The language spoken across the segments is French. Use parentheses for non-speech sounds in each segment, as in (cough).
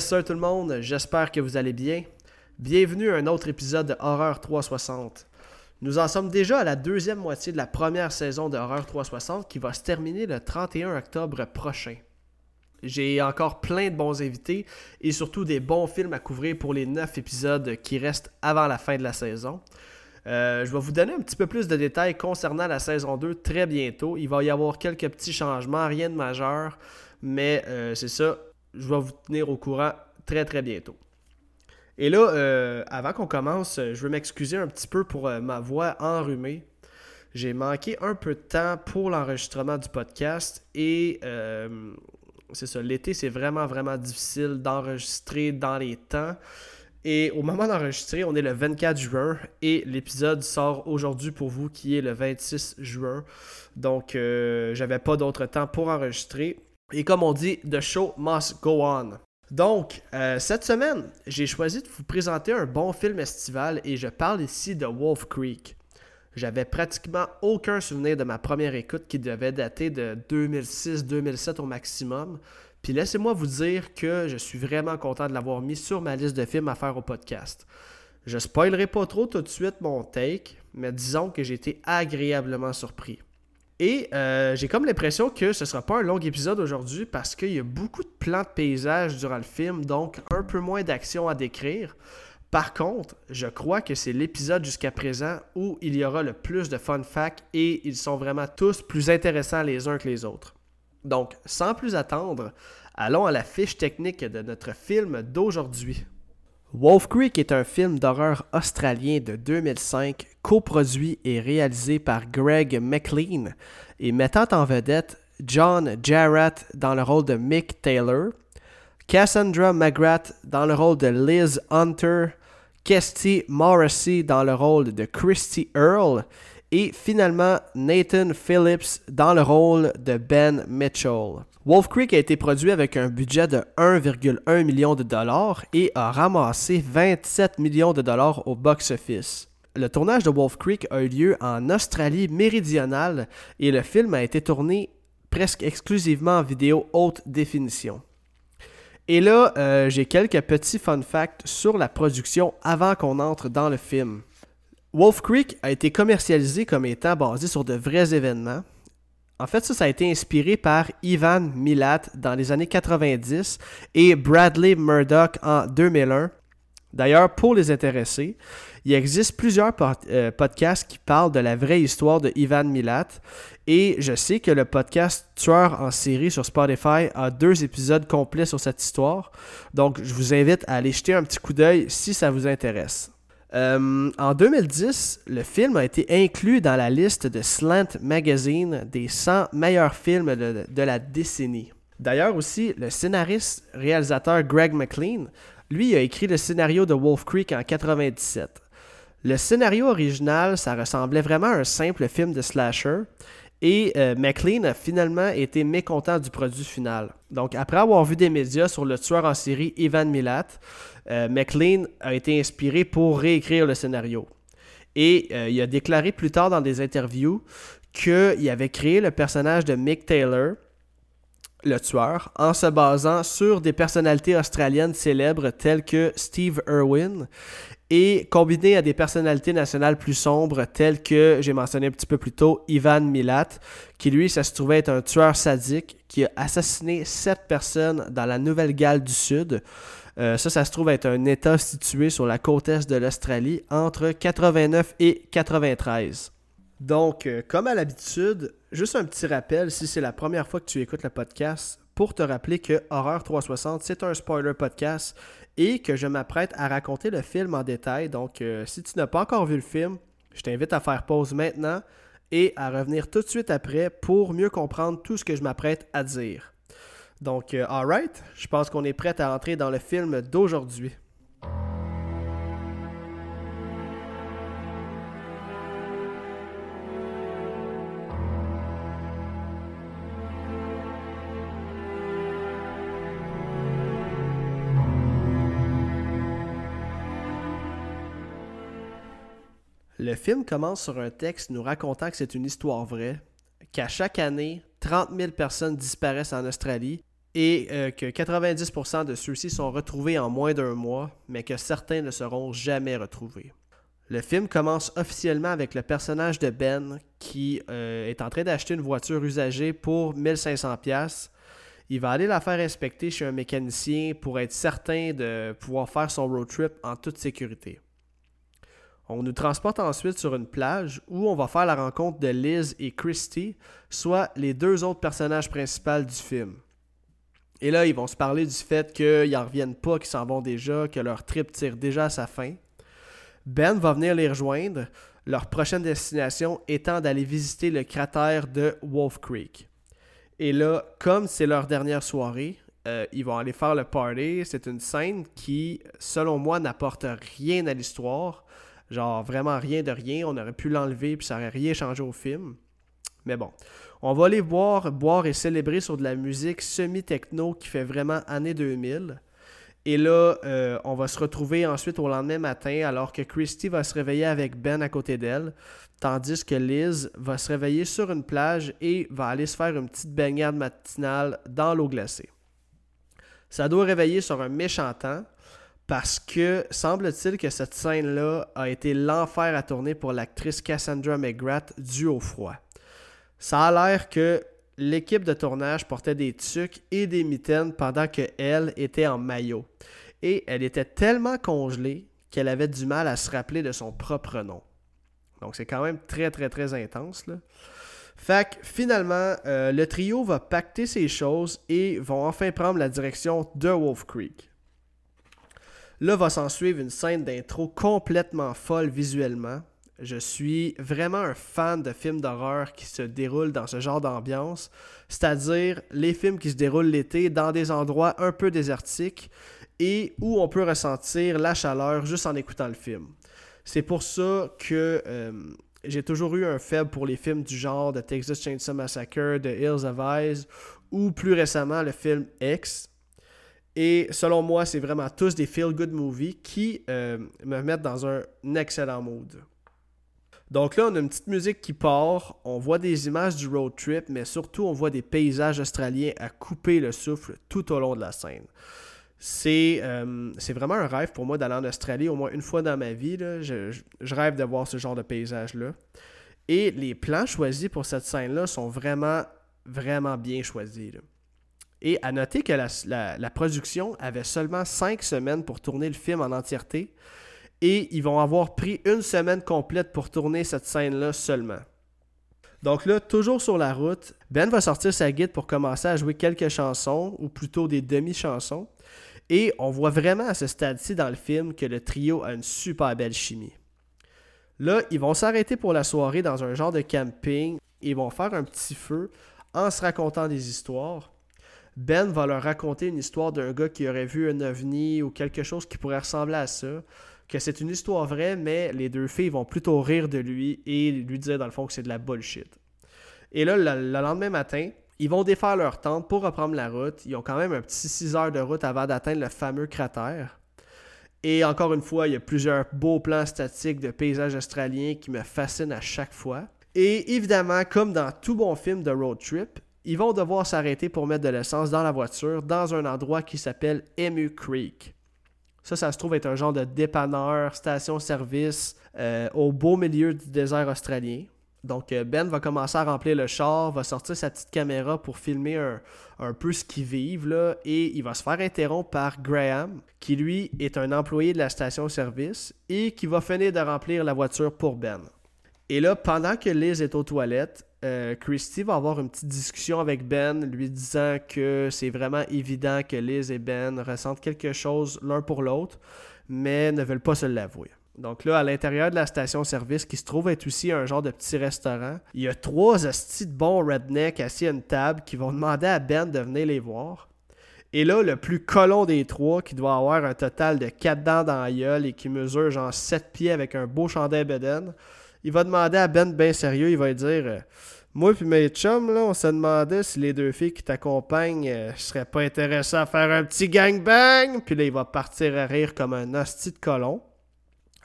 Yes, tout le monde, j'espère que vous allez bien. Bienvenue à un autre épisode de Horreur 360. Nous en sommes déjà à la deuxième moitié de la première saison de Horreur 360 qui va se terminer le 31 octobre prochain. J'ai encore plein de bons invités et surtout des bons films à couvrir pour les 9 épisodes qui restent avant la fin de la saison. Euh, je vais vous donner un petit peu plus de détails concernant la saison 2 très bientôt. Il va y avoir quelques petits changements, rien de majeur, mais euh, c'est ça, je vais vous tenir au courant très très bientôt. Et là, euh, avant qu'on commence, je veux m'excuser un petit peu pour ma voix enrhumée. J'ai manqué un peu de temps pour l'enregistrement du podcast et c'est ça, l'été c'est vraiment vraiment difficile d'enregistrer dans les temps. Et au moment d'enregistrer, on est le 24 juin et l'épisode sort aujourd'hui pour vous qui est le 26 juin. Donc, euh, j'avais pas d'autre temps pour enregistrer. Et comme on dit, the show must go on. Donc, euh, cette semaine, j'ai choisi de vous présenter un bon film estival et je parle ici de Wolf Creek. J'avais pratiquement aucun souvenir de ma première écoute qui devait dater de 2006-2007 au maximum. Puis laissez-moi vous dire que je suis vraiment content de l'avoir mis sur ma liste de films à faire au podcast. Je spoilerai pas trop tout de suite mon take, mais disons que j'ai été agréablement surpris. Et euh, j'ai comme l'impression que ce sera pas un long épisode aujourd'hui parce qu'il y a beaucoup de plans de paysage durant le film, donc un peu moins d'action à décrire. Par contre, je crois que c'est l'épisode jusqu'à présent où il y aura le plus de fun facts et ils sont vraiment tous plus intéressants les uns que les autres. Donc, sans plus attendre, allons à la fiche technique de notre film d'aujourd'hui. Wolf Creek est un film d'horreur australien de 2005, coproduit et réalisé par Greg McLean et mettant en vedette John Jarrett dans le rôle de Mick Taylor, Cassandra McGrath dans le rôle de Liz Hunter, Kesty Morrissey dans le rôle de Christy Earle et finalement, Nathan Phillips dans le rôle de Ben Mitchell. Wolf Creek a été produit avec un budget de 1,1 million de dollars et a ramassé 27 millions de dollars au box-office. Le tournage de Wolf Creek a eu lieu en Australie méridionale et le film a été tourné presque exclusivement en vidéo haute définition. Et là, euh, j'ai quelques petits fun facts sur la production avant qu'on entre dans le film. Wolf Creek a été commercialisé comme étant basé sur de vrais événements. En fait, ça, ça a été inspiré par Ivan Milat dans les années 90 et Bradley Murdoch en 2001. D'ailleurs, pour les intéressés, il existe plusieurs euh, podcasts qui parlent de la vraie histoire de Ivan Milat. Et je sais que le podcast Tueur en série sur Spotify a deux épisodes complets sur cette histoire. Donc, je vous invite à aller jeter un petit coup d'œil si ça vous intéresse. Euh, en 2010, le film a été inclus dans la liste de Slant Magazine des 100 meilleurs films de, la décennie. D'ailleurs aussi, le scénariste réalisateur Greg McLean, lui, a écrit le scénario de Wolf Creek en 97. Le scénario original, ça ressemblait vraiment à un simple film de slasher, et euh, McLean a finalement été mécontent du produit final. Donc, après avoir vu des médias sur le tueur en série Ivan Milat, euh, McLean a été inspiré pour réécrire le scénario. Et euh, il a déclaré plus tard dans des interviews qu'il avait créé le personnage de Mick Taylor, le tueur, en se basant sur des personnalités australiennes célèbres telles que Steve Irwin et combiné à des personnalités nationales plus sombres telles que, j'ai mentionné un petit peu plus tôt, Ivan Milat, qui lui, ça se trouvait être un tueur sadique qui a assassiné sept personnes dans la Nouvelle-Galles du Sud. Euh, ça, ça se trouve être un État situé sur la côte est de l'Australie entre 89 et 93. Donc, euh, comme à l'habitude, juste un petit rappel, si c'est la première fois que tu écoutes le podcast, pour te rappeler que Horreur 360, c'est un spoiler podcast et que je m'apprête à raconter le film en détail. Donc, euh, si tu n'as pas encore vu le film, je t'invite à faire pause maintenant et à revenir tout de suite après pour mieux comprendre tout ce que je m'apprête à dire. Donc, euh, alright, je pense qu'on est prêt à entrer dans le film d'aujourd'hui. Le film commence sur un texte nous racontant que c'est une histoire vraie, qu'à chaque année, 30 000 personnes disparaissent en Australie et euh, que 90% de ceux-ci sont retrouvés en moins d'un mois, mais que certains ne seront jamais retrouvés. Le film commence officiellement avec le personnage de Ben qui euh, est en train d'acheter une voiture usagée pour 1500$. Il va aller la faire inspecter chez un mécanicien pour être certain de pouvoir faire son road trip en toute sécurité. On nous transporte ensuite sur une plage où on va faire la rencontre de Liz et Christy, soit les deux autres personnages principaux du film. Et là, ils vont se parler du fait qu'ils n'en reviennent pas, qu'ils s'en vont déjà, que leur trip tire déjà à sa fin. Ben va venir les rejoindre, leur prochaine destination étant d'aller visiter le cratère de Wolf Creek. Et là, comme c'est leur dernière soirée, euh, ils vont aller faire le party. C'est une scène qui, selon moi, n'apporte rien à l'histoire. Genre, vraiment rien de rien. On aurait pu l'enlever puis ça n'aurait rien changé au film. Mais bon, on va aller voir, boire et célébrer sur de la musique semi-techno qui fait vraiment année 2000. Et là, euh, on va se retrouver ensuite au lendemain matin alors que Christy va se réveiller avec Ben à côté d'elle, tandis que Liz va se réveiller sur une plage et va aller se faire une petite baignade matinale dans l'eau glacée. Ça doit réveiller sur un méchant temps parce que semble-t-il que cette scène-là a été l'enfer à tourner pour l'actrice Cassandra McGrath due au froid. Ça a l'air que l'équipe de tournage portait des tucs et des mitaines pendant qu'elle était en maillot. Et elle était tellement congelée qu'elle avait du mal à se rappeler de son propre nom. Donc c'est quand même très très très intense. Fait que finalement, euh, le trio va pacter ces choses et vont enfin prendre la direction de Wolf Creek. Là va s'en suivre une scène d'intro complètement folle visuellement, je suis vraiment un fan de films d'horreur qui se déroulent dans ce genre d'ambiance, c'est-à-dire les films qui se déroulent l'été dans des endroits un peu désertiques et où on peut ressentir la chaleur juste en écoutant le film. C'est pour ça que euh, j'ai toujours eu un faible pour les films du genre de Texas Chainsaw Massacre, de Hills of Eyes ou plus récemment le film X. Et selon moi, c'est vraiment tous des feel-good movies qui euh, me mettent dans un excellent mood. Donc là, on a une petite musique qui part, on voit des images du road trip, mais surtout on voit des paysages australiens à couper le souffle tout au long de la scène. C'est euh, vraiment un rêve pour moi d'aller en Australie au moins une fois dans ma vie. Je, rêve de voir ce genre de paysage-là. Et les plans choisis pour cette scène-là sont vraiment, vraiment bien choisis. Et à noter que la, production avait seulement cinq semaines pour tourner le film en entièreté, et ils vont avoir pris une semaine complète pour tourner cette scène-là seulement. Donc là, toujours sur la route, Ben va sortir sa guide pour commencer à jouer quelques chansons, ou plutôt des demi-chansons. Et on voit vraiment à ce stade-ci dans le film que le trio a une super belle chimie. Là, ils vont s'arrêter pour la soirée dans un genre de camping et vont faire un petit feu en se racontant des histoires. Ben va leur raconter une histoire d'un gars qui aurait vu un ovni ou quelque chose qui pourrait ressembler à ça que c'est une histoire vraie, mais les deux filles vont plutôt rire de lui et lui dire dans le fond que c'est de la bullshit. Et là, le, lendemain matin, ils vont défaire leur tente pour reprendre la route. Ils ont quand même un petit 6 heures de route avant d'atteindre le fameux cratère. Et encore une fois, il y a plusieurs beaux plans statiques de paysages australiens qui me fascinent à chaque fois. Et évidemment, comme dans tout bon film de road trip, ils vont devoir s'arrêter pour mettre de l'essence dans la voiture dans un endroit qui s'appelle Emu Creek. Ça, ça se trouve être un genre de dépanneur, station-service euh, au beau milieu du désert australien. Donc euh, Ben va commencer à remplir le char, va sortir sa petite caméra pour filmer un, peu ce qu'ils vivent là, et il va se faire interrompre par Graham, qui lui est un employé de la station-service et qui va finir de remplir la voiture pour Ben. Et là, pendant que Liz est aux toilettes, euh, Christy va avoir une petite discussion avec Ben, lui disant que c'est vraiment évident que Liz et Ben ressentent quelque chose l'un pour l'autre, mais ne veulent pas se l'avouer. Donc là, à l'intérieur de la station-service, qui se trouve être aussi un genre de petit restaurant, il y a trois hosties de bons rednecks assis à une table qui vont demander à Ben de venir les voir. Et là, le plus colon des trois, qui doit avoir un total de quatre dents dans la gueule et qui mesure genre 7 pieds avec un beau chandail Beden, il va demander à Ben bien sérieux, il va dire euh, Moi puis mes chums, là, on se demandait si les deux filles qui t'accompagnent euh, seraient pas intéressées à faire un petit gangbang. Puis là, il va partir à rire comme un hostie de colon.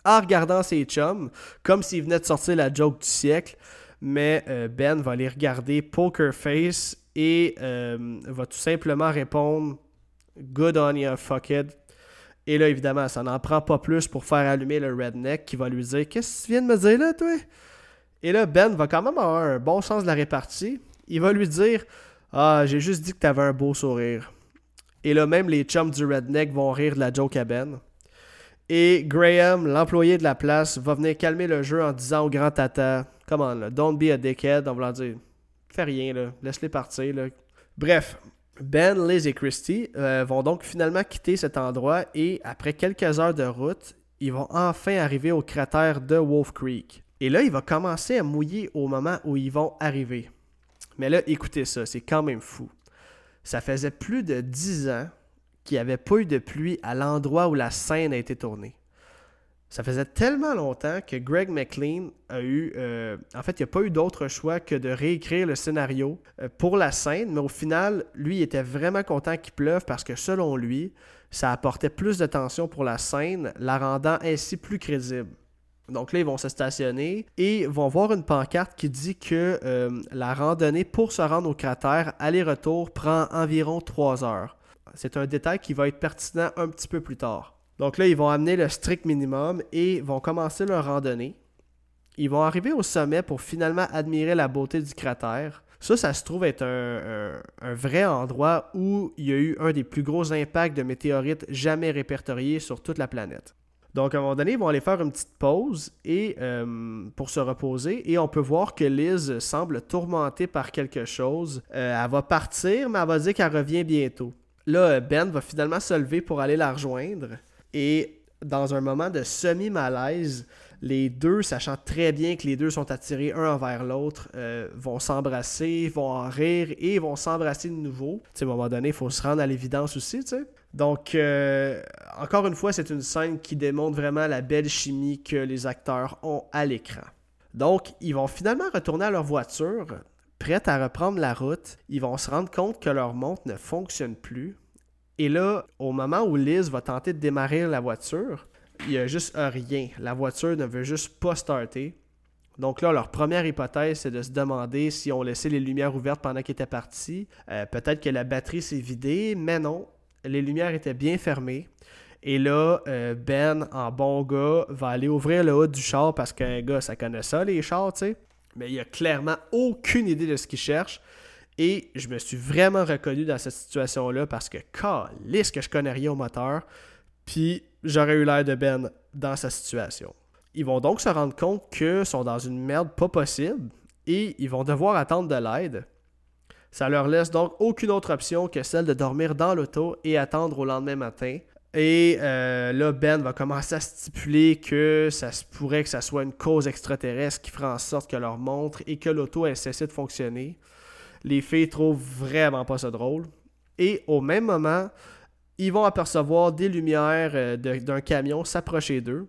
En regardant ses chums, comme s'il venait de sortir la joke du siècle. Mais euh, Ben va les regarder poker face et euh, va tout simplement répondre Good on you, fuck it. Et là, évidemment, ça n'en prend pas plus pour faire allumer le redneck qui va lui dire Qu'est-ce que tu viens de me dire là, toi? Et là, Ben va quand même avoir un bon sens de la répartie. Il va lui dire Ah, j'ai juste dit que t'avais un beau sourire. Et là, même les chums du redneck vont rire de la joke à Ben. Et Graham, l'employé de la place, va venir calmer le jeu en disant au grand tata Come on, là, don't be a dickhead. En voulant dire Fais rien, là, laisse-les partir. Là. Bref, Ben, Liz et Christy euh, vont donc finalement quitter cet endroit et après quelques heures de route, ils vont enfin arriver au cratère de Wolf Creek. Et là, il va commencer à mouiller au moment où ils vont arriver. Mais là, écoutez ça, c'est quand même fou. Ça faisait plus de 10 ans qu'il n'y avait pas eu de pluie à l'endroit où la scène a été tournée. Ça faisait tellement longtemps que Greg McLean a eu. Euh, en fait, il n'y a pas eu d'autre choix que de réécrire le scénario euh, pour la scène, mais au final, lui, il était vraiment content qu'il pleuve parce que selon lui, ça apportait plus de tension pour la scène, la rendant ainsi plus crédible. Donc là, ils vont se stationner et vont voir une pancarte qui dit que euh, la randonnée pour se rendre au cratère aller-retour prend environ 3 heures. C'est un détail qui va être pertinent un petit peu plus tard. Donc là, ils vont amener le strict minimum et vont commencer leur randonnée. Ils vont arriver au sommet pour finalement admirer la beauté du cratère. Ça, ça se trouve être un, vrai endroit où il y a eu un des plus gros impacts de météorites jamais répertoriés sur toute la planète. Donc, à un moment donné, ils vont aller faire une petite pause et, euh, pour se reposer. Et on peut voir que Liz semble tourmentée par quelque chose. Euh, elle va partir, mais elle va dire qu'elle revient bientôt. Là, Ben va finalement se lever pour aller la rejoindre. Et dans un moment de semi-malaise, les deux, sachant très bien que les deux sont attirés un envers l'autre, euh, vont s'embrasser, vont en rire et vont s'embrasser de nouveau. à un moment donné, il faut se rendre à l'évidence aussi, tu sais. Donc, euh, encore une fois, c'est une scène qui démontre vraiment la belle chimie que les acteurs ont à l'écran. Donc, ils vont finalement retourner à leur voiture, prêts à reprendre la route. Ils vont se rendre compte que leur montre ne fonctionne plus. Et là, au moment où Liz va tenter de démarrer la voiture, il n'y a juste rien. La voiture ne veut juste pas starter. Donc là, leur première hypothèse, c'est de se demander si on laissait les lumières ouvertes pendant qu'ils étaient partis. Euh, peut-être que la batterie s'est vidée, mais non. Les lumières étaient bien fermées. Et là, euh, Ben, en bon gars, va aller ouvrir le haut du char parce qu'un gars, ça connaît ça, les chars, tu sais. Mais il a clairement aucune idée de ce qu'il cherche. Et je me suis vraiment reconnu dans cette situation-là parce que, calisse que je connais rien au moteur. Puis j'aurais eu l'air de Ben dans sa situation. Ils vont donc se rendre compte qu'ils sont dans une merde pas possible et ils vont devoir attendre de l'aide. Ça leur laisse donc aucune autre option que celle de dormir dans l'auto et attendre au lendemain matin. Et euh, là, Ben va commencer à stipuler que ça pourrait que ça soit une cause extraterrestre qui fera en sorte que leur montre et que l'auto ait cessé de fonctionner. Les filles trouvent vraiment pas ça drôle. Et au même moment, ils vont apercevoir des lumières euh, d'un camion s'approcher d'eux.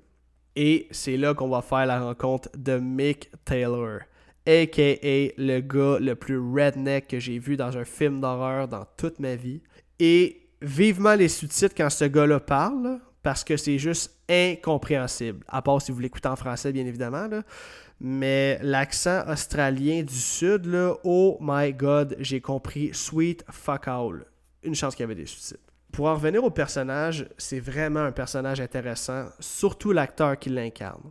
Et c'est là qu'on va faire la rencontre de Mick Taylor, aka le gars le plus redneck que j'ai vu dans un film d'horreur dans toute ma vie. Et vivement les sous-titres quand ce gars-là parle, parce que c'est juste incompréhensible. À part si vous l'écoutez en français, bien évidemment. Là. Mais l'accent australien du sud, là, oh my god, j'ai compris sweet fuck all. Une chance qu'il y avait des sous-titres. Pour en revenir au personnage, c'est vraiment un personnage intéressant, surtout l'acteur qui l'incarne.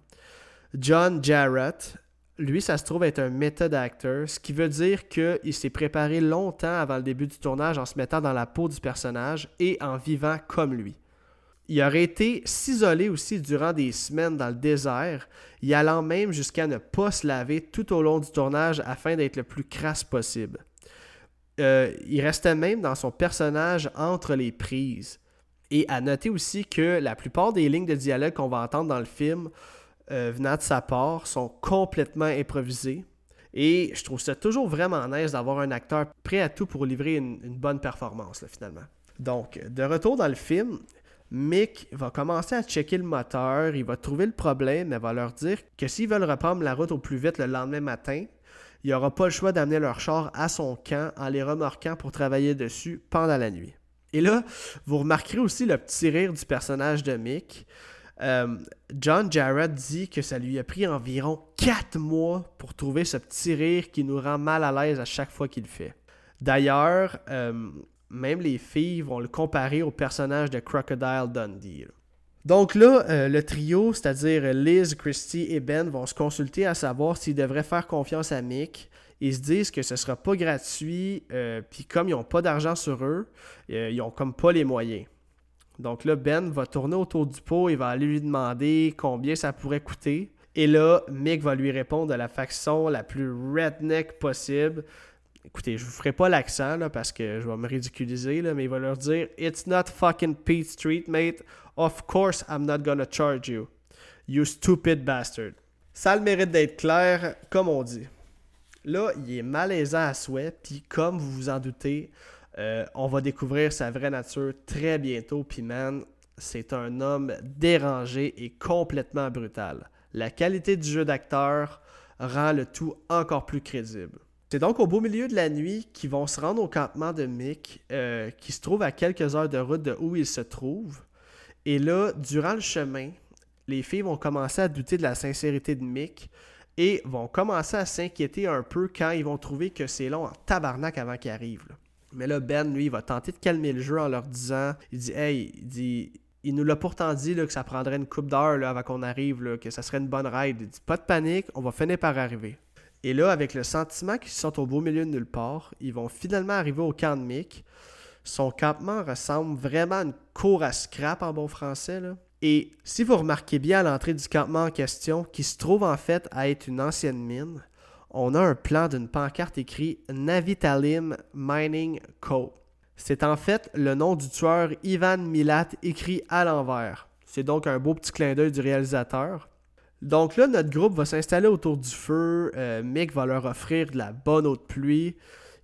John Jarrett, lui, ça se trouve être un method actor, ce qui veut dire qu'il s'est préparé longtemps avant le début du tournage en se mettant dans la peau du personnage et en vivant comme lui. Il aurait été s'isoler aussi durant des semaines dans le désert, y allant même jusqu'à ne pas se laver tout au long du tournage afin d'être le plus crasse possible. Euh, il restait même dans son personnage entre les prises. Et à noter aussi que la plupart des lignes de dialogue qu'on va entendre dans le film euh, venant de sa part sont complètement improvisées. Et je trouve ça toujours vraiment nice d'avoir un acteur prêt à tout pour livrer une, bonne performance, finalement. Donc, de retour dans le film, Mick va commencer à checker le moteur, il va trouver le problème, mais va leur dire que s'ils veulent reprendre la route au plus vite le lendemain matin, il n'y aura pas le choix d'amener leur char à son camp en les remorquant pour travailler dessus pendant la nuit. Et là, vous remarquerez aussi le petit rire du personnage de Mick. Euh, John Jarrett dit que ça lui a pris environ 4 mois pour trouver ce petit rire qui nous rend mal à l'aise à chaque fois qu'il le fait. D'ailleurs, euh, même les filles vont le comparer au personnage de Crocodile Dundee. Donc là, euh, le trio, c'est-à-dire Liz, Christy et Ben, vont se consulter à savoir s'ils devraient faire confiance à Mick. Ils se disent que ce sera pas gratuit, euh, puis comme ils n'ont pas d'argent sur eux, euh, ils ont comme pas les moyens. Donc là, Ben va tourner autour du pot et va aller lui demander combien ça pourrait coûter. Et là, Mick va lui répondre de la façon la plus redneck possible. Écoutez, je vous ferai pas l'accent parce que je vais me ridiculiser, là, mais il va leur dire It's not fucking Pete Street, mate. Of course I'm not gonna charge you. You stupid bastard. Ça a le mérite d'être clair, comme on dit. Là, il est malaisant à souhait, puis comme vous vous en doutez, euh, on va découvrir sa vraie nature très bientôt. Puis man, c'est un homme dérangé et complètement brutal. La qualité du jeu d'acteur rend le tout encore plus crédible. C'est donc au beau milieu de la nuit qu'ils vont se rendre au campement de Mick, euh, qui se trouve à quelques heures de route de où il se trouve. Et là, durant le chemin, les filles vont commencer à douter de la sincérité de Mick et vont commencer à s'inquiéter un peu quand ils vont trouver que c'est long en tabarnak avant qu'il arrive. Mais là, Ben, lui, il va tenter de calmer le jeu en leur disant il dit, hey, il dit, il nous l'a pourtant dit là, que ça prendrait une coupe d'heure avant qu'on arrive, que ça serait une bonne ride. Il dit Pas de panique, on va finir par arriver. Et là, avec le sentiment qu'ils sont au beau milieu de nulle part, ils vont finalement arriver au camp de Mick. Son campement ressemble vraiment à une cour à scrap en bon français. Et si vous remarquez bien à l'entrée du campement en question, qui se trouve en fait à être une ancienne mine, on a un plan d'une pancarte écrit Navitalim Mining Co. C'est en fait le nom du tueur Ivan Milat écrit à l'envers. C'est donc un beau petit clin d'œil du réalisateur. Donc là, notre groupe va s'installer autour du feu. Euh, Mick va leur offrir de la bonne eau de pluie.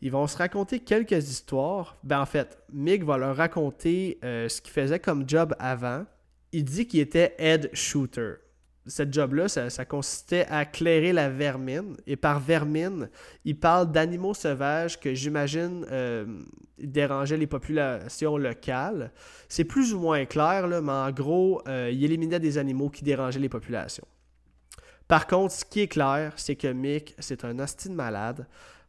Ils vont se raconter quelques histoires. Ben en fait, Mick va leur raconter euh, ce qu'il faisait comme job avant. Il dit qu'il était head shooter. Cette job-là, ça, consistait à clairer la vermine. Et par vermine, il parle d'animaux sauvages que j'imagine euh, dérangeaient les populations locales. C'est plus ou moins clair, mais en gros, il éliminait des animaux qui dérangeaient les populations. Par contre, ce qui est clair, c'est que Mick, c'est un hostie malade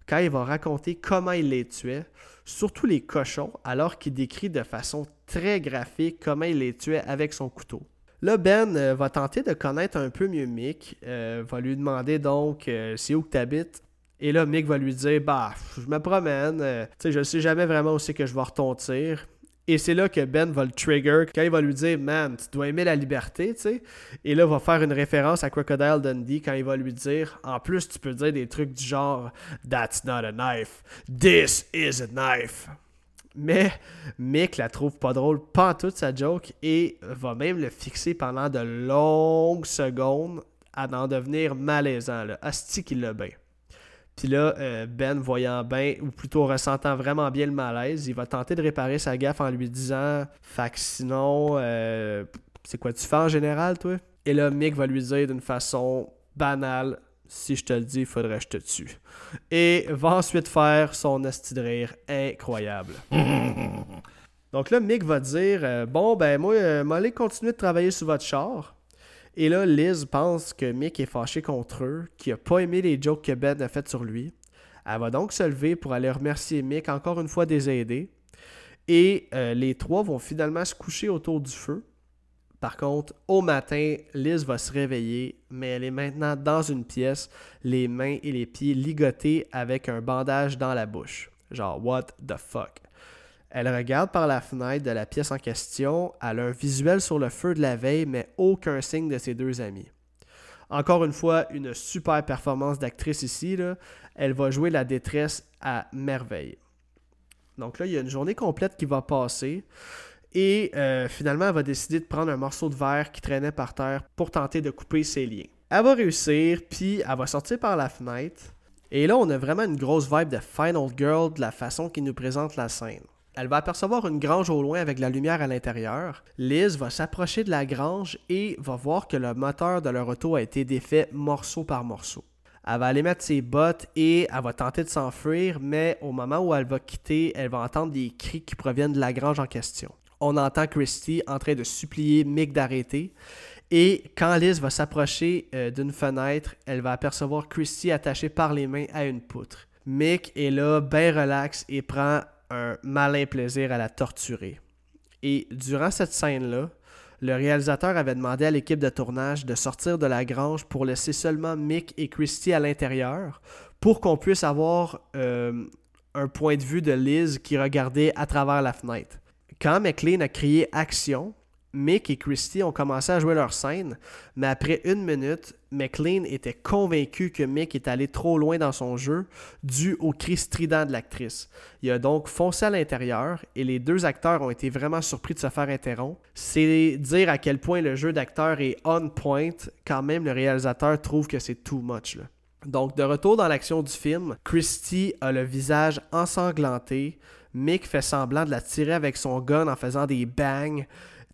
quand il va raconter comment il les tuait, surtout les cochons, alors qu'il décrit de façon très graphique comment il les tuait avec son couteau. Là, Ben euh, va tenter de connaître un peu mieux Mick, euh, va lui demander donc euh, c'est où que tu habites. Et là, Mick va lui dire Bah, je me promène, tu sais, je sais jamais vraiment où c'est que je vais retentir. Et c'est là que Ben va le trigger quand il va lui dire Man, tu dois aimer la liberté, tu sais. Et là, il va faire une référence à Crocodile Dundee quand il va lui dire En plus, tu peux dire des trucs du genre That's not a knife, this is a knife. Mais Mick la trouve pas drôle, pas toute sa joke, et va même le fixer pendant de longues secondes à en devenir malaisant. Là. Asti qu'il l'a. Puis là, euh, Ben, voyant bien, ou plutôt ressentant vraiment bien le malaise, il va tenter de réparer sa gaffe en lui disant Fait que sinon, euh, c'est quoi tu fais en général, toi? Et là, Mick va lui dire d'une façon banale Si je te le dis, il faudrait que je te tue. Et va ensuite faire son asti de rire incroyable. (laughs) Donc là, Mick va dire euh, Bon, ben, moi, m'allez continuer de travailler sur votre char. Et là, Liz pense que Mick est fâché contre eux, qu'il n'a pas aimé les jokes que Ben a fait sur lui. Elle va donc se lever pour aller remercier Mick encore une fois des aider. Et euh, les trois vont finalement se coucher autour du feu. Par contre, au matin, Liz va se réveiller, mais elle est maintenant dans une pièce, les mains et les pieds ligotés avec un bandage dans la bouche. Genre, what the fuck? Elle regarde par la fenêtre de la pièce en question. Elle a un visuel sur le feu de la veille, mais aucun signe de ses deux amis. Encore une fois, une super performance d'actrice ici. Elle va jouer la détresse à merveille. Donc là, il y a une journée complète qui va passer. Et euh, finalement, elle va décider de prendre un morceau de verre qui traînait par terre pour tenter de couper ses liens. Elle va réussir, puis elle va sortir par la fenêtre. Et là, on a vraiment une grosse vibe de Final Girl de la façon qu'il nous présente la scène. Elle va apercevoir une grange au loin avec la lumière à l'intérieur. Liz va s'approcher de la grange et va voir que le moteur de leur auto a été défait morceau par morceau. Elle va aller mettre ses bottes et elle va tenter de s'enfuir, mais au moment où elle va quitter, elle va entendre des cris qui proviennent de la grange en question. On entend Christy en train de supplier Mick d'arrêter. Et quand Liz va s'approcher euh, d'une fenêtre, elle va apercevoir Christy attachée par les mains à une poutre. Mick est là, bien relax, et prend un malin plaisir à la torturer. Et durant cette scène-là, le réalisateur avait demandé à l'équipe de tournage de sortir de la grange pour laisser seulement Mick et Christy à l'intérieur pour qu'on puisse avoir euh, un point de vue de Liz qui regardait à travers la fenêtre. Quand McLean a crié action, Mick et Christy ont commencé à jouer leur scène, mais après une minute, McLean était convaincu que Mick est allé trop loin dans son jeu, dû au cri strident de l'actrice. Il a donc foncé à l'intérieur et les deux acteurs ont été vraiment surpris de se faire interrompre. C'est dire à quel point le jeu d'acteur est on point quand même le réalisateur trouve que c'est too much. Donc, de retour dans l'action du film, Christy a le visage ensanglanté. Mick fait semblant de la tirer avec son gun en faisant des bangs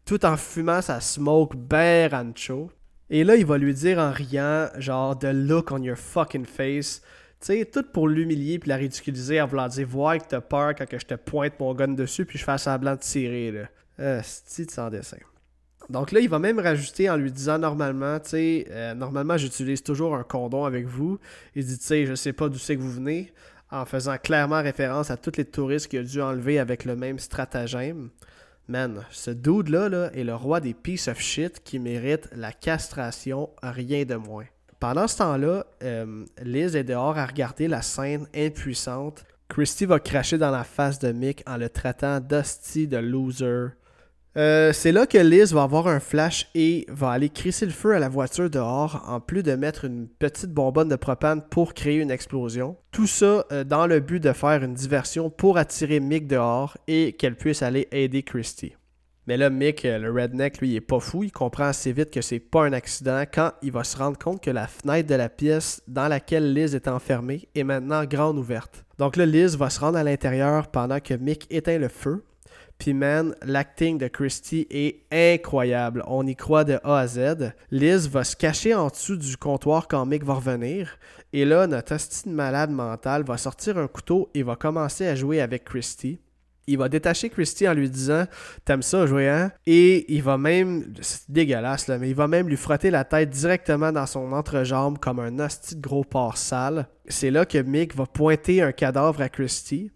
tout en fumant sa smoke ben rancho. Et là, il va lui dire en riant, genre, The look on your fucking face. Tu sais, tout pour l'humilier puis la ridiculiser en voulant dire, voir que t'as peur quand que je te pointe mon gun dessus puis je fais semblant de tirer, là. Euh, sans dessin. Donc là, il va même rajouter en lui disant normalement, tu sais, euh, normalement j'utilise toujours un condom avec vous. Il dit, tu sais, je sais pas d'où c'est que vous venez, en faisant clairement référence à tous les touristes qu'il a dû enlever avec le même stratagème. Man, ce dude-là là, est le roi des piece of shit qui mérite la castration, rien de moins. Pendant ce temps-là, euh, Liz est dehors à regarder la scène impuissante. Christy va cracher dans la face de Mick en le traitant d'hostie de loser. Euh, c'est là que Liz va avoir un flash et va aller crisser le feu à la voiture dehors, en plus de mettre une petite bonbonne de propane pour créer une explosion. Tout ça euh, dans le but de faire une diversion pour attirer Mick dehors et qu'elle puisse aller aider Christy. Mais là, Mick, euh, le redneck, lui, il est pas fou. Il comprend assez vite que c'est pas un accident quand il va se rendre compte que la fenêtre de la pièce dans laquelle Liz est enfermée est maintenant grande ouverte. Donc là, Liz va se rendre à l'intérieur pendant que Mick éteint le feu. Puis man, l'acting de Christy est incroyable. On y croit de A à Z. Liz va se cacher en dessous du comptoir quand Mick va revenir. Et là, notre de malade mental va sortir un couteau et va commencer à jouer avec Christy. Il va détacher Christy en lui disant T'aimes ça jouer, hein? Et il va même, c'est dégueulasse là, mais il va même lui frotter la tête directement dans son entrejambe comme un hostie de gros porc sale. C'est là que Mick va pointer un cadavre à Christy.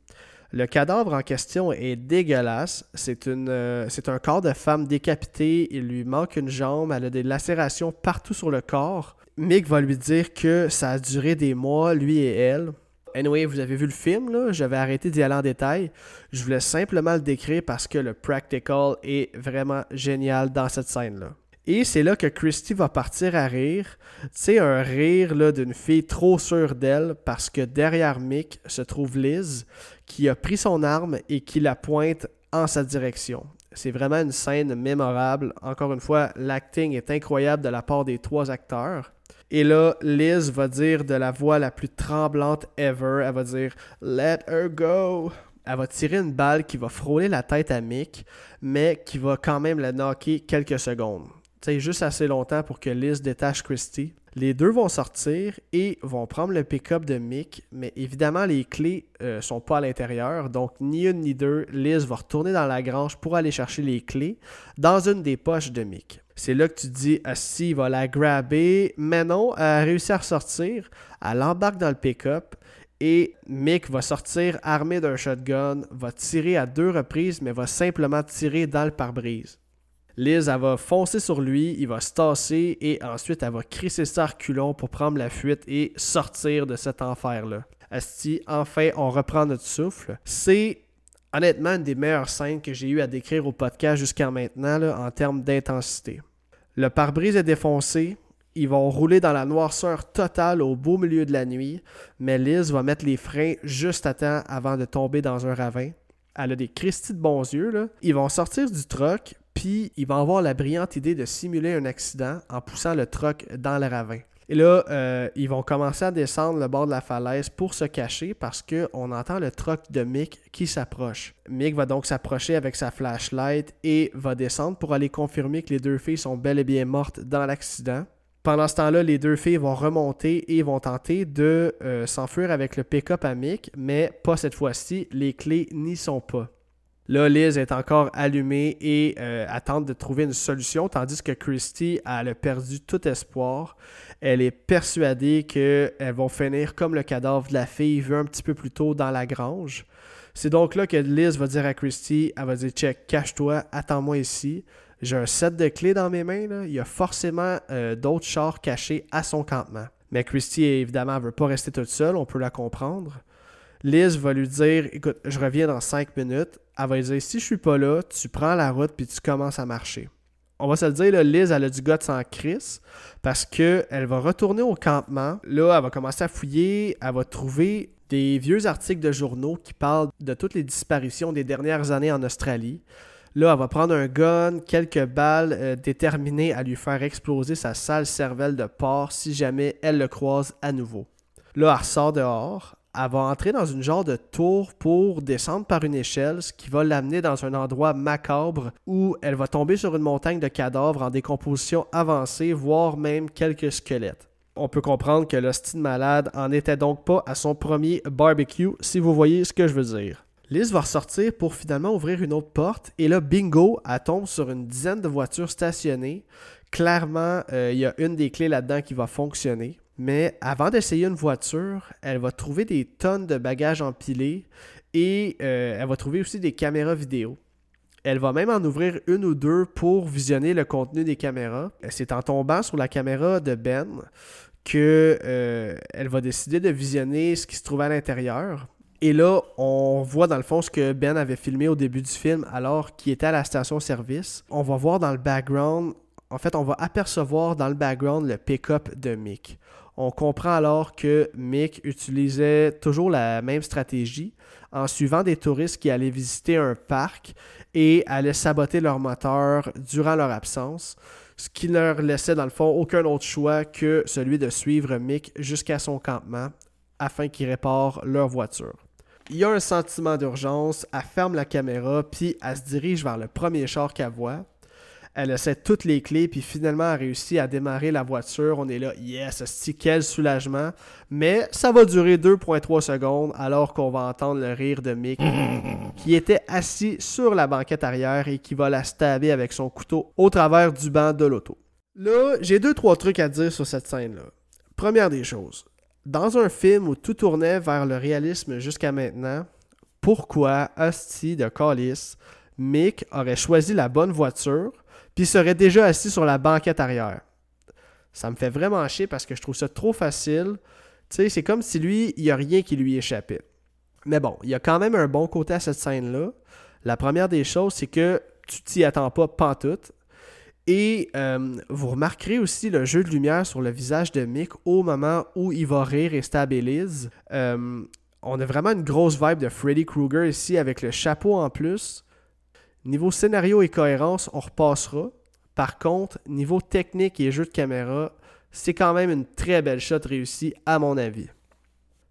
Le cadavre en question est dégueulasse. C'est euh, un corps de femme décapité. Il lui manque une jambe. Elle a des lacérations partout sur le corps. Mick va lui dire que ça a duré des mois, lui et elle. Anyway, vous avez vu le film? J'avais arrêté d'y aller en détail. Je voulais simplement le décrire parce que le practical est vraiment génial dans cette scène-là. Et c'est là que Christy va partir à rire. C'est un rire d'une fille trop sûre d'elle parce que derrière Mick se trouve Liz qui a pris son arme et qui la pointe en sa direction. C'est vraiment une scène mémorable. Encore une fois, l'acting est incroyable de la part des trois acteurs. Et là, Liz va dire de la voix la plus tremblante ever, elle va dire Let her go. Elle va tirer une balle qui va frôler la tête à Mick, mais qui va quand même la knocker quelques secondes sais, juste assez longtemps pour que Liz détache Christy. Les deux vont sortir et vont prendre le pick-up de Mick, mais évidemment, les clés euh, sont pas à l'intérieur, donc ni une ni deux, Liz va retourner dans la grange pour aller chercher les clés dans une des poches de Mick. C'est là que tu dis, ah si, il va la grabber, mais non, elle a réussi à ressortir, elle embarque dans le pick-up et Mick va sortir armé d'un shotgun, va tirer à deux reprises, mais va simplement tirer dans le pare-brise. Liz, elle va foncer sur lui, il va se tasser et ensuite elle va crisser sa reculons pour prendre la fuite et sortir de cet enfer-là. Asti, enfin, on reprend notre souffle. C'est honnêtement une des meilleures scènes que j'ai eu à décrire au podcast jusqu'à maintenant en termes d'intensité. Le pare-brise est défoncé, ils vont rouler dans la noirceur totale au beau milieu de la nuit, mais Liz va mettre les freins juste à temps avant de tomber dans un ravin. Elle a des cristis de bons yeux. Ils vont sortir du truck, puis il va avoir la brillante idée de simuler un accident en poussant le truck dans le ravin. Et là, euh, ils vont commencer à descendre le bord de la falaise pour se cacher parce qu'on entend le truck de Mick qui s'approche. Mick va donc s'approcher avec sa flashlight et va descendre pour aller confirmer que les deux filles sont bel et bien mortes dans l'accident. Pendant ce temps-là, les deux filles vont remonter et vont tenter de euh, s'enfuir avec le pick-up à Mick, mais pas cette fois-ci, les clés n'y sont pas. Là, Liz est encore allumée et euh, de trouver une solution, tandis que Christy a perdu tout espoir. Elle est persuadée qu'elles vont finir comme le cadavre de la fille vu un petit peu plus tôt dans la grange. C'est donc là que Liz va dire à Christy, elle va dire check, cache-toi, attends-moi ici. J'ai un set de clés dans mes mains. Il y a forcément euh, d'autres chars cachés à son campement. Mais Christy, évidemment, ne veut pas rester toute seule, on peut la comprendre. Liz va lui dire Écoute, je reviens dans 5 minutes. Elle va dire Si je suis pas là, tu prends la route puis tu commences à marcher. On va se le dire, Liz, elle a du goût sans Chris parce qu'elle va retourner au campement. Là, elle va commencer à fouiller. Elle va trouver des vieux articles de journaux qui parlent de toutes les disparitions des dernières années en Australie. Là, elle va prendre un gun, quelques balles euh, déterminées à lui faire exploser sa sale cervelle de porc si jamais elle le croise à nouveau. Là, elle ressort dehors elle va entrer dans une genre de tour pour descendre par une échelle, ce qui va l'amener dans un endroit macabre où elle va tomber sur une montagne de cadavres en décomposition avancée, voire même quelques squelettes. On peut comprendre que l'hostie malade en était donc pas à son premier barbecue, si vous voyez ce que je veux dire. Liz va ressortir pour finalement ouvrir une autre porte, et là, bingo, elle tombe sur une dizaine de voitures stationnées. Clairement, euh, il y a une des clés là-dedans qui va fonctionner. Mais avant d'essayer une voiture, elle va trouver des tonnes de bagages empilés et euh, elle va trouver aussi des caméras vidéo. Elle va même en ouvrir une ou deux pour visionner le contenu des caméras. C'est en tombant sur la caméra de Ben que euh, elle va décider de visionner ce qui se trouve à l'intérieur. Et là, on voit dans le fond ce que Ben avait filmé au début du film alors qu'il était à la station-service. On va voir dans le background, en fait, on va apercevoir dans le background le pick-up de Mick. On comprend alors que Mick utilisait toujours la même stratégie en suivant des touristes qui allaient visiter un parc et allaient saboter leur moteur durant leur absence, ce qui ne leur laissait dans le fond aucun autre choix que celui de suivre Mick jusqu'à son campement afin qu'il répare leur voiture. Il y a un sentiment d'urgence, elle ferme la caméra puis elle se dirige vers le premier char qu'elle voit. Elle essaie toutes les clés, puis finalement, elle réussit à démarrer la voiture. On est là, yes, quel soulagement. Mais ça va durer 2,3 secondes alors qu'on va entendre le rire de Mick, (laughs) qui était assis sur la banquette arrière et qui va la stabber avec son couteau au travers du banc de l'auto. Là, j'ai deux, trois trucs à dire sur cette scène-là. Première des choses, dans un film où tout tournait vers le réalisme jusqu'à maintenant, pourquoi Asti de Callis, Mick aurait choisi la bonne voiture puis il serait déjà assis sur la banquette arrière. Ça me fait vraiment chier parce que je trouve ça trop facile. Tu sais, c'est comme si lui, il n'y a rien qui lui échappait. Mais bon, il y a quand même un bon côté à cette scène-là. La première des choses, c'est que tu t'y attends pas pantoute. Et euh, vous remarquerez aussi le jeu de lumière sur le visage de Mick au moment où il va rire et stabilise. Euh, on a vraiment une grosse vibe de Freddy Krueger ici avec le chapeau en plus. Niveau scénario et cohérence, on repassera. Par contre, niveau technique et jeu de caméra, c'est quand même une très belle shot réussie à mon avis.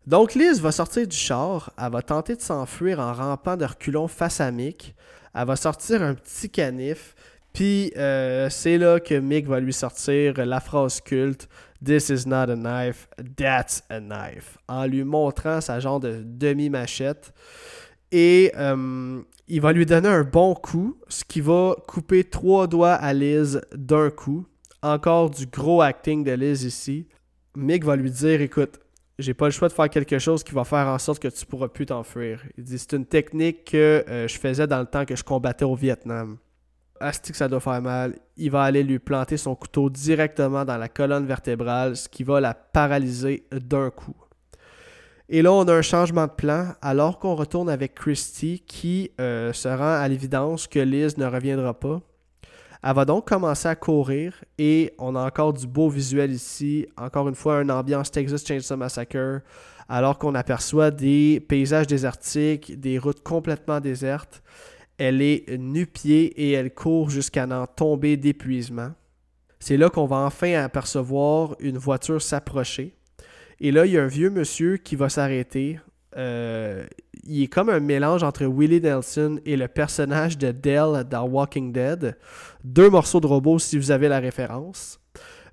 Donc Liz va sortir du char, elle va tenter de s'enfuir en rampant de reculons face à Mick. Elle va sortir un petit canif, puis euh, c'est là que Mick va lui sortir la phrase culte This is not a knife, that's a knife, en lui montrant sa genre de demi-machette. Et euh, il va lui donner un bon coup, ce qui va couper trois doigts à Liz d'un coup. Encore du gros acting de Liz ici. Mick va lui dire Écoute, j'ai pas le choix de faire quelque chose qui va faire en sorte que tu pourras plus t'enfuir. Il dit C'est une technique que euh, je faisais dans le temps que je combattais au Vietnam. Asti que ça doit faire mal. Il va aller lui planter son couteau directement dans la colonne vertébrale, ce qui va la paralyser d'un coup. Et là, on a un changement de plan alors qu'on retourne avec Christy qui euh, se rend à l'évidence que Liz ne reviendra pas. Elle va donc commencer à courir et on a encore du beau visuel ici. Encore une fois, une ambiance Texas Chainsaw Massacre alors qu'on aperçoit des paysages désertiques, des routes complètement désertes. Elle est nu-pied et elle court jusqu'à n'en tomber d'épuisement. C'est là qu'on va enfin apercevoir une voiture s'approcher. Et là, il y a un vieux monsieur qui va s'arrêter. Euh, il est comme un mélange entre Willie Nelson et le personnage de Dell dans Walking Dead. Deux morceaux de robot si vous avez la référence.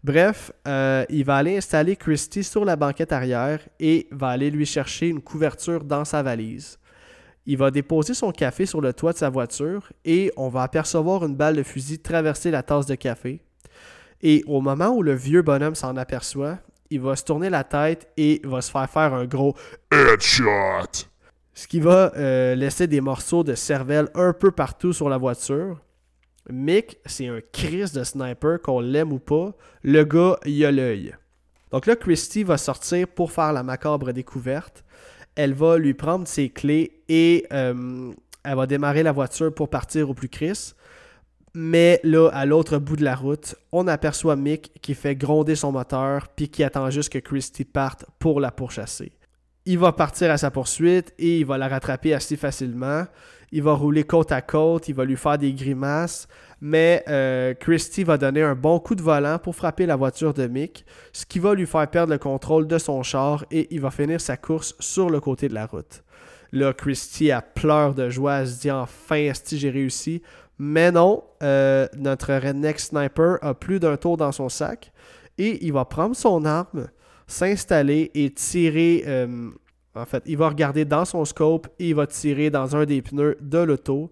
Bref, euh, il va aller installer Christy sur la banquette arrière et va aller lui chercher une couverture dans sa valise. Il va déposer son café sur le toit de sa voiture et on va apercevoir une balle de fusil traverser la tasse de café. Et au moment où le vieux bonhomme s'en aperçoit, il va se tourner la tête et va se faire faire un gros Headshot. ce qui va euh, laisser des morceaux de cervelle un peu partout sur la voiture. Mick, c'est un Chris de sniper, qu'on l'aime ou pas. Le gars, il a l'œil. Donc là, Christy va sortir pour faire la macabre découverte. Elle va lui prendre ses clés et euh, elle va démarrer la voiture pour partir au plus Chris. Mais là, à l'autre bout de la route, on aperçoit Mick qui fait gronder son moteur puis qui attend juste que Christy parte pour la pourchasser. Il va partir à sa poursuite et il va la rattraper assez facilement. Il va rouler côte à côte, il va lui faire des grimaces, mais euh, Christy va donner un bon coup de volant pour frapper la voiture de Mick, ce qui va lui faire perdre le contrôle de son char et il va finir sa course sur le côté de la route. Là, Christy a pleure de joie, elle se dit enfin, est j'ai réussi? Mais non, euh, notre redneck sniper a plus d'un tour dans son sac et il va prendre son arme, s'installer et tirer. euh, en fait, il va regarder dans son scope et il va tirer dans un des pneus de l'auto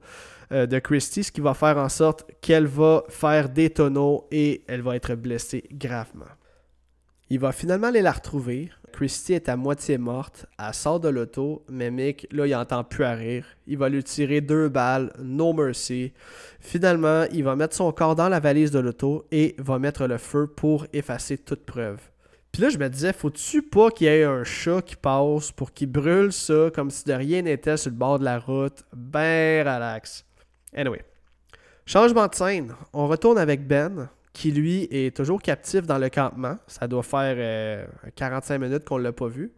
euh, de Christy, ce qui va faire en sorte qu'elle va faire des tonneaux et elle va être blessée gravement. Il va finalement aller la retrouver. Christy est à moitié morte. Elle sort de l'auto, mais Mick, là, il entend plus à rire. Il va lui tirer deux balles, no mercy. Finalement, il va mettre son corps dans la valise de l'auto et va mettre le feu pour effacer toute preuve. Puis là, je me disais, faut-tu pas qu'il y ait un chat qui passe pour qu'il brûle ça comme si de rien n'était sur le bord de la route? Ben relax. Anyway. Changement de scène. On retourne avec Ben, qui lui est toujours captif dans le campement. Ça doit faire euh, 45 minutes qu'on l'a pas vu.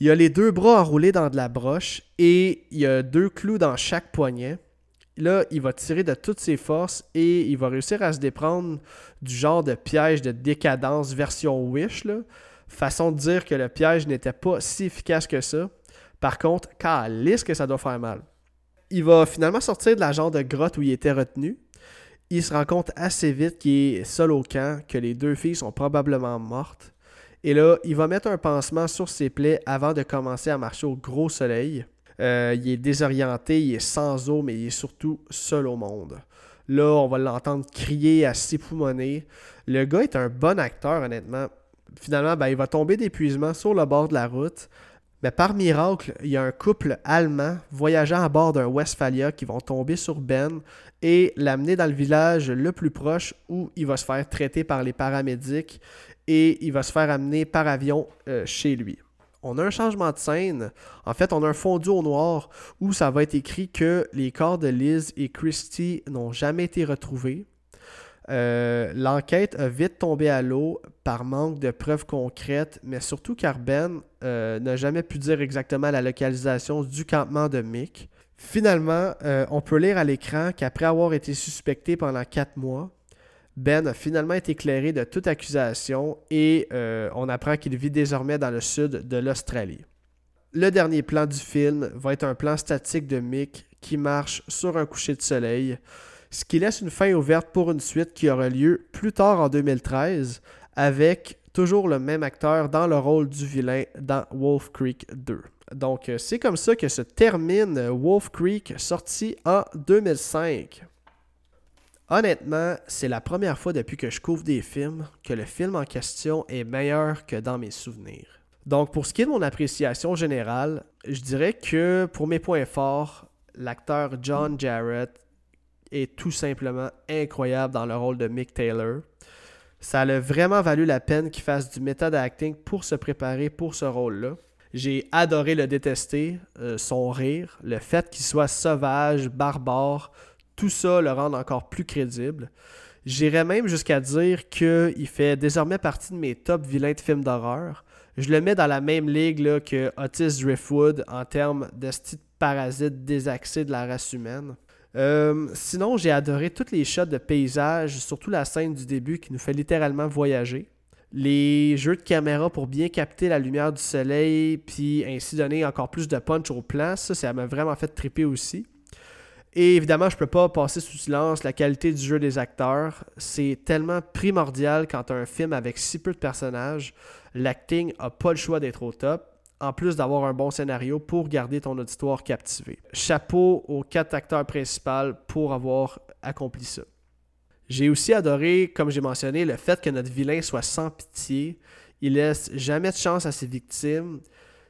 Il a les deux bras enroulés dans de la broche et il a deux clous dans chaque poignet. Là, il va tirer de toutes ses forces et il va réussir à se déprendre du genre de piège de décadence version Wish. Façon de dire que le piège n'était pas si efficace que ça. Par contre, calisse que ça doit faire mal. Il va finalement sortir de la genre de grotte où il était retenu. Il se rend compte assez vite qu'il est seul au camp, que les deux filles sont probablement mortes. Et là, il va mettre un pansement sur ses plaies avant de commencer à marcher au gros soleil. Euh, il est désorienté, il est sans eau, mais il est surtout seul au monde. Là, on va l'entendre crier à s'époumoner. Le gars est un bon acteur, honnêtement. Finalement, ben, il va tomber d'épuisement sur le bord de la route. Mais par miracle, il y a un couple allemand voyageant à bord d'un Westphalia qui vont tomber sur Ben et l'amener dans le village le plus proche où il va se faire traiter par les paramédics et il va se faire amener par avion euh, chez lui. On a un changement de scène. En fait, on a un fondu au noir où ça va être écrit que les corps de Liz et Christy n'ont jamais été retrouvés. Euh, L'enquête a vite tombé à l'eau par manque de preuves concrètes, mais surtout car Ben euh, n'a jamais pu dire exactement la localisation du campement de Mick. Finalement, euh, on peut lire à l'écran qu'après avoir été suspecté pendant 4 mois, Ben a finalement été éclairé de toute accusation et on apprend qu'il vit désormais dans le sud de l'Australie. Le dernier plan du film va être un plan statique de Mick qui marche sur un coucher de soleil, ce qui laisse une fin ouverte pour une suite qui aura lieu plus tard en 2013 avec toujours le même acteur dans le rôle du vilain dans Wolf Creek 2. Donc euh, c'est comme ça que se termine Wolf Creek sorti en 2005. Honnêtement, c'est la première fois depuis que je couvre des films que le film en question est meilleur que dans mes souvenirs. Donc pour ce qui est de mon appréciation générale, je dirais que pour mes points forts, l'acteur John Jarrett est tout simplement incroyable dans le rôle de Mick Taylor. Ça a vraiment valu la peine qu'il fasse du method acting pour se préparer pour ce rôle-là. J'ai adoré le détester, euh, son rire, le fait qu'il soit sauvage, barbare, tout ça le rend encore plus crédible. J'irais même jusqu'à dire qu'il fait désormais partie de mes top vilains de films d'horreur. Je le mets dans la même ligue que Otis Driftwood en termes de style parasite désaxé de la race humaine. Euh, sinon, j'ai adoré toutes les shots de paysage, surtout la scène du début qui nous fait littéralement voyager. Les jeux de caméra pour bien capter la lumière du soleil, puis ainsi donner encore plus de punch au plan, ça, ça m'a vraiment fait triper aussi. Et évidemment, je peux pas passer sous silence la qualité du jeu des acteurs. C'est tellement primordial quand un film avec si peu de personnages. L'acting a pas le choix d'être au top. En plus d'avoir un bon scénario pour garder ton auditoire captivé. Chapeau aux quatre acteurs principaux pour avoir accompli ça. J'ai aussi adoré, comme j'ai mentionné, le fait que notre vilain soit sans pitié. Il laisse jamais de chance à ses victimes.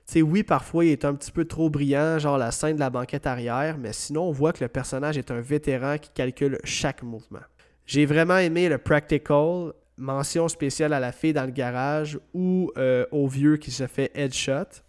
sais, oui, parfois il est un petit peu trop brillant, genre la scène de la banquette arrière, mais sinon on voit que le personnage est un vétéran qui calcule chaque mouvement. J'ai vraiment aimé le practical, mention spéciale à la fille dans le garage ou euh, au vieux qui se fait headshot.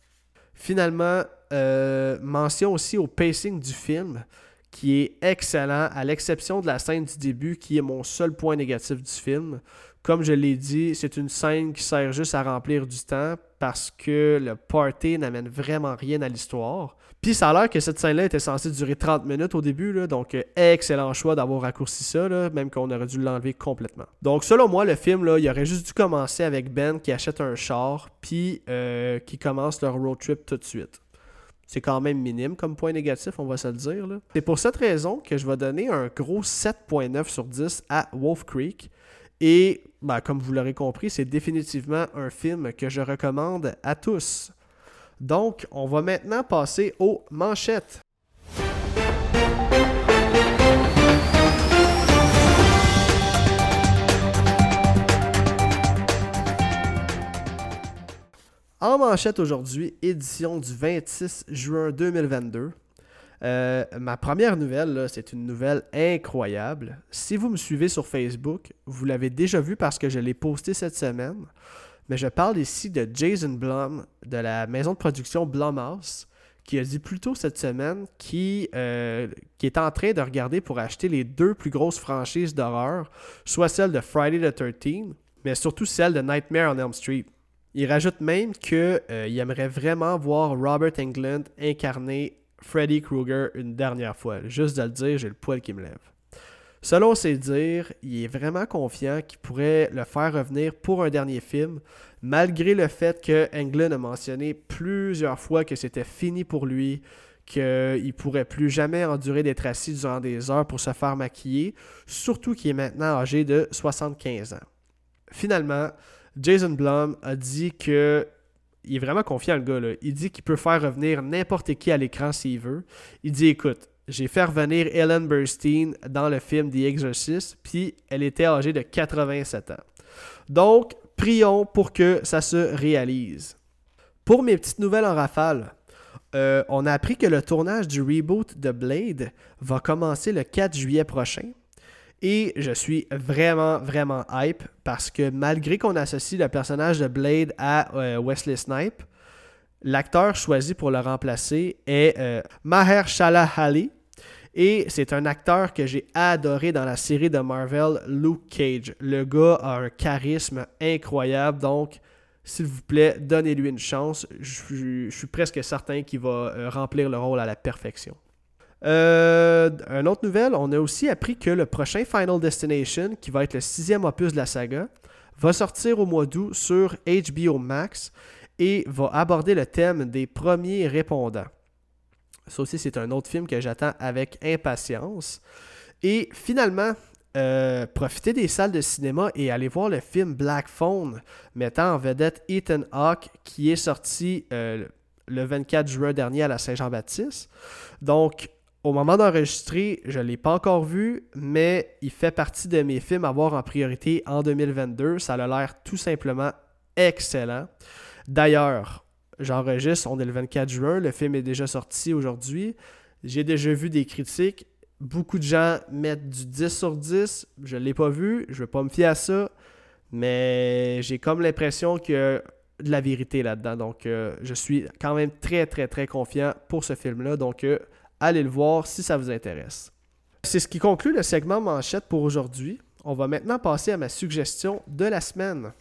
Finalement, euh, mention aussi au pacing du film qui est excellent, à l'exception de la scène du début qui est mon seul point négatif du film. Comme je l'ai dit, c'est une scène qui sert juste à remplir du temps parce que le party n'amène vraiment rien à l'histoire. Puis ça a l'air que cette scène-là était censée durer 30 minutes au début, là, donc euh, excellent choix d'avoir raccourci ça, là, même qu'on aurait dû l'enlever complètement. Donc selon moi, le film, là, il aurait juste dû commencer avec Ben qui achète un char, puis euh, qui commence leur road trip tout de suite. C'est quand même minime comme point négatif, on va se le dire. C'est pour cette raison que je vais donner un gros 7.9 sur 10 à Wolf Creek. Et ben, comme vous l'aurez compris, c'est définitivement un film que je recommande à tous. Donc, on va maintenant passer aux manchettes. En manchette aujourd'hui, édition du 26 juin 2022. Euh, ma première nouvelle, c'est une nouvelle incroyable. Si vous me suivez sur Facebook, vous l'avez déjà vu parce que je l'ai posté cette semaine. Mais je parle ici de Jason Blum de la maison de production Blumhouse qui a dit plus tôt cette semaine qui, euh, est en train de regarder pour acheter les deux plus grosses franchises d'horreur, soit celle de Friday the 13 mais surtout celle de Nightmare on Elm Street. Il rajoute même qu'il euh, aimerait vraiment voir Robert Englund incarner Freddy Krueger une dernière fois. Juste de le dire, j'ai le poil qui me lève. Selon ses dires, il est vraiment confiant qu'il pourrait le faire revenir pour un dernier film, malgré le fait que Englund a mentionné plusieurs fois que c'était fini pour lui, qu'il ne pourrait plus jamais endurer d'être assis durant des heures pour se faire maquiller, surtout qu'il est maintenant âgé de 75 ans. Finalement, Jason Blum a dit que il est vraiment confiant, le gars. Là. Il dit qu'il peut faire revenir n'importe qui à l'écran s'il veut. Il dit écoute, j'ai fait revenir Ellen Burstyn dans le film The Exorcist, puis elle était âgée de 87 ans. Donc, prions pour que ça se réalise. Pour mes petites nouvelles en rafale, euh, on a appris que le tournage du reboot de Blade va commencer le 4 juillet prochain. Et je suis vraiment, vraiment hype parce que malgré qu'on associe le personnage de Blade à euh, Wesley Snipe, l'acteur choisi pour le remplacer est euh, Maher Shala Ali. Et c'est un acteur que j'ai adoré dans la série de Marvel, Luke Cage. Le gars a un charisme incroyable, donc s'il vous plaît, donnez-lui une chance. Je, suis presque certain qu'il va euh, remplir le rôle à la perfection. Euh, une autre nouvelle, on a aussi appris que le prochain Final Destination, qui va être le sixième opus de la saga, va sortir au mois d'août sur HBO Max et va aborder le thème des premiers répondants. Ça aussi, c'est un autre film que j'attends avec impatience. Et finalement, euh, profitez des salles de cinéma et allez voir le film Black Phone mettant en vedette Ethan Hawke qui est sorti euh, le 24 juin dernier à la Saint-Jean-Baptiste. Donc, au moment d'enregistrer, je ne l'ai pas encore vu, mais il fait partie de mes films à voir en priorité en 2022. Ça a l'air tout simplement excellent. D'ailleurs, j'enregistre, on est le 24 juin, le film est déjà sorti aujourd'hui. J'ai déjà vu des critiques. Beaucoup de gens mettent du 10 sur 10. Je ne l'ai pas vu, je ne vais pas me fier à ça. Mais j'ai comme l'impression a de la vérité là-dedans. Donc, euh, je suis quand même très, très, très confiant pour ce film-là. Donc, euh, allez le voir si ça vous intéresse. C'est ce qui conclut le segment manchette pour aujourd'hui. On va maintenant passer à ma suggestion de la semaine.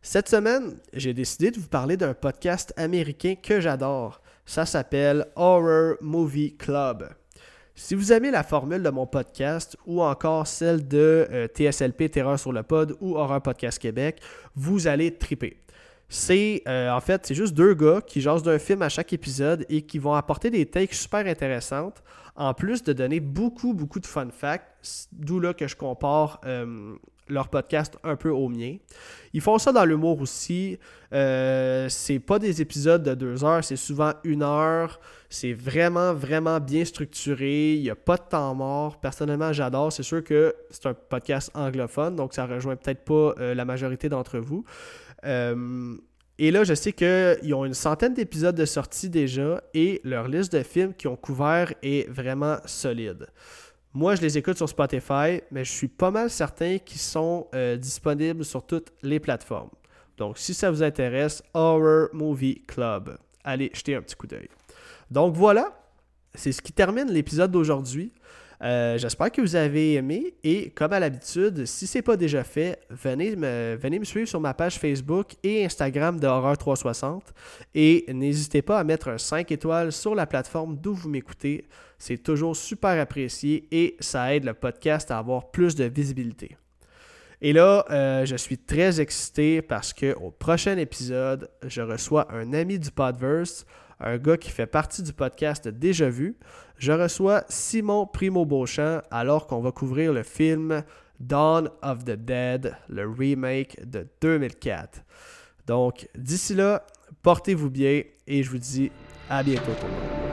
Cette semaine, j'ai décidé de vous parler d'un podcast américain que j'adore. Ça s'appelle Horror Movie Club. Si vous aimez la formule de mon podcast ou encore celle de euh, TSLP Terreur sur le Pod ou Horror Podcast Québec, vous allez triper. C'est euh, en fait, c'est juste deux gars qui jasent d'un film à chaque épisode et qui vont apporter des takes super intéressantes, en plus de donner beaucoup, beaucoup de fun facts, d'où là que je compare euh, leur podcast un peu au mien. Ils font ça dans l'humour aussi. Euh, c'est pas des épisodes de deux heures, c'est souvent une heure. C'est vraiment, vraiment bien structuré. Il n'y a pas de temps mort. Personnellement, j'adore. C'est sûr que c'est un podcast anglophone, donc ça rejoint peut-être pas euh, la majorité d'entre vous. Euh, et là, je sais qu'ils ont une centaine d'épisodes de sortie déjà et leur liste de films qu'ils ont couverts est vraiment solide. Moi, je les écoute sur Spotify, mais je suis pas mal certain qu'ils sont euh, disponibles sur toutes les plateformes. Donc, si ça vous intéresse, Horror Movie Club, allez jeter un petit coup d'œil. Donc voilà, c'est ce qui termine l'épisode d'aujourd'hui. Euh, j'espère que vous avez aimé et comme à l'habitude, si ce n'est pas déjà fait, venez me, venez me suivre sur ma page Facebook et Instagram de Horreur 360 et n'hésitez pas à mettre un 5 étoiles sur la plateforme d'où vous m'écoutez. C'est toujours super apprécié et ça aide le podcast à avoir plus de visibilité. Et là, euh, je suis très excité parce qu'au prochain épisode, je reçois un ami du Podverse, un gars qui fait partie du podcast Déjà Vu. Je reçois Simon Primo-Beauchamp alors qu'on va couvrir le film Dawn of the Dead, le remake de 2004. Donc, d'ici là, portez-vous bien et je vous dis à bientôt tout le monde.